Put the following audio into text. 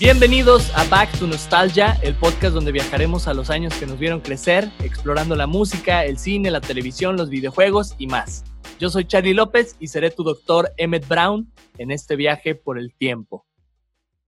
Bienvenidos a Back to Nostalgia, el podcast donde viajaremos a los años que nos vieron crecer, explorando la música, el cine, la televisión, los videojuegos y más. Yo soy Charlie López y seré tu doctor Emmett Brown en este viaje por el tiempo.